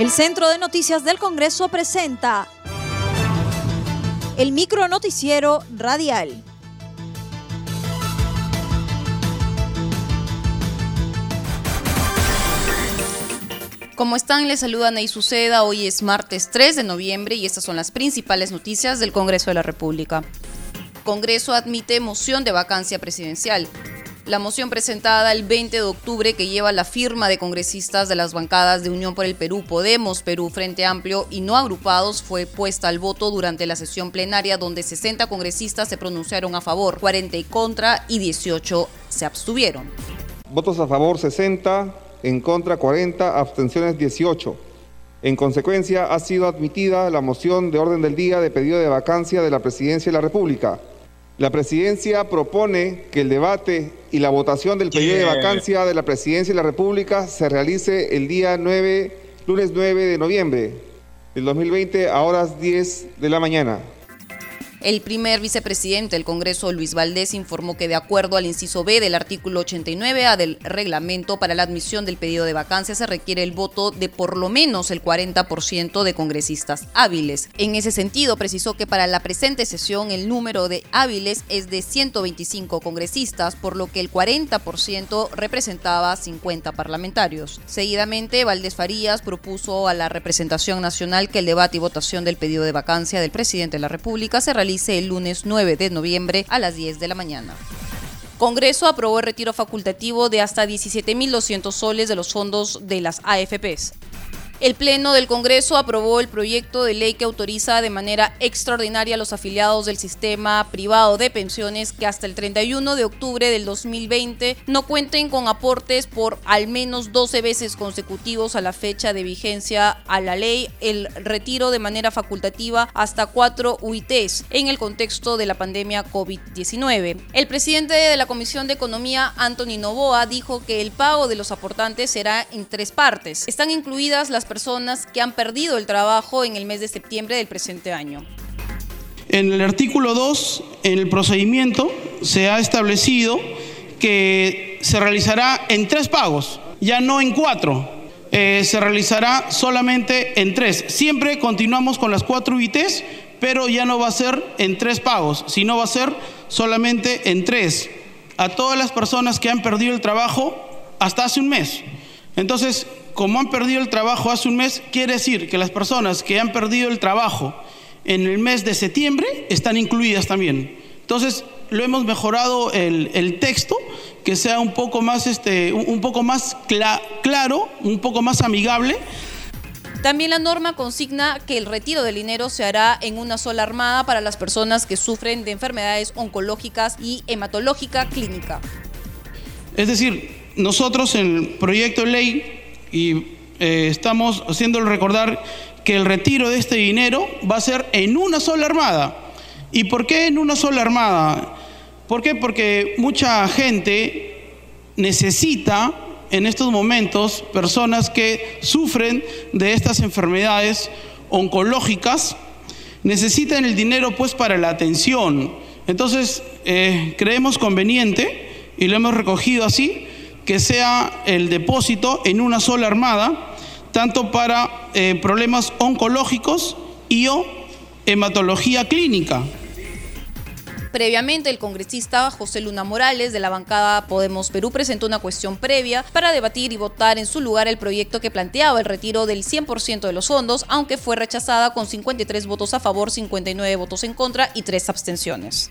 El Centro de Noticias del Congreso presenta el micro noticiero radial. ¿Cómo están? Les saluda Ney Suceda. Hoy es martes 3 de noviembre y estas son las principales noticias del Congreso de la República. Congreso admite moción de vacancia presidencial. La moción presentada el 20 de octubre que lleva la firma de congresistas de las bancadas de Unión por el Perú, Podemos, Perú, Frente Amplio y no agrupados fue puesta al voto durante la sesión plenaria donde 60 congresistas se pronunciaron a favor, 40 en contra y 18 se abstuvieron. Votos a favor 60, en contra 40, abstenciones 18. En consecuencia, ha sido admitida la moción de orden del día de pedido de vacancia de la Presidencia de la República. La Presidencia propone que el debate y la votación del pedido de vacancia de la Presidencia de la República se realice el día 9, lunes 9 de noviembre del 2020 a horas 10 de la mañana. El primer vicepresidente del Congreso, Luis Valdés, informó que de acuerdo al inciso B del artículo 89A del reglamento para la admisión del pedido de vacancia se requiere el voto de por lo menos el 40% de congresistas hábiles. En ese sentido, precisó que para la presente sesión el número de hábiles es de 125 congresistas, por lo que el 40% representaba 50 parlamentarios. Seguidamente, Valdés Farías propuso a la representación nacional que el debate y votación del pedido de vacancia del presidente de la República se realice el lunes 9 de noviembre a las 10 de la mañana. Congreso aprobó el retiro facultativo de hasta 17.200 soles de los fondos de las AFPs. El Pleno del Congreso aprobó el proyecto de ley que autoriza de manera extraordinaria a los afiliados del sistema privado de pensiones que hasta el 31 de octubre del 2020 no cuenten con aportes por al menos 12 veces consecutivos a la fecha de vigencia a la ley, el retiro de manera facultativa hasta 4 UITs en el contexto de la pandemia COVID-19. El presidente de la Comisión de Economía, Anthony Novoa, dijo que el pago de los aportantes será en tres partes. Están incluidas las personas que han perdido el trabajo en el mes de septiembre del presente año. En el artículo 2, en el procedimiento, se ha establecido que se realizará en tres pagos, ya no en cuatro. Eh, se realizará solamente en tres. Siempre continuamos con las cuatro UITs, pero ya no va a ser en tres pagos, sino va a ser solamente en tres. A todas las personas que han perdido el trabajo hasta hace un mes. Entonces, como han perdido el trabajo hace un mes, quiere decir que las personas que han perdido el trabajo en el mes de septiembre están incluidas también. Entonces, lo hemos mejorado el, texto, que sea un poco más, este, un, poco más claro, un poco más amigable. También la norma consigna que el retiro del dinero se hará en una sola armada para las personas que sufren de enfermedades oncológicas y hematológica clínica. Es decir, nosotros en el proyecto de ley y eh, estamos haciéndole recordar que el retiro de este dinero va a ser en una sola armada. ¿Y por qué en una sola armada? ¿Por qué? Porque mucha gente necesita en estos momentos personas que sufren de estas enfermedades oncológicas, necesitan el dinero pues para la atención. Entonces, eh, creemos conveniente, y lo hemos recogido así, que sea el depósito en una sola armada, tanto para eh, problemas oncológicos y o hematología clínica. Previamente, el congresista José Luna Morales de la bancada Podemos Perú presentó una cuestión previa para debatir y votar en su lugar el proyecto que planteaba el retiro del 100% de los fondos, aunque fue rechazada con 53 votos a favor, 59 votos en contra y 3 abstenciones.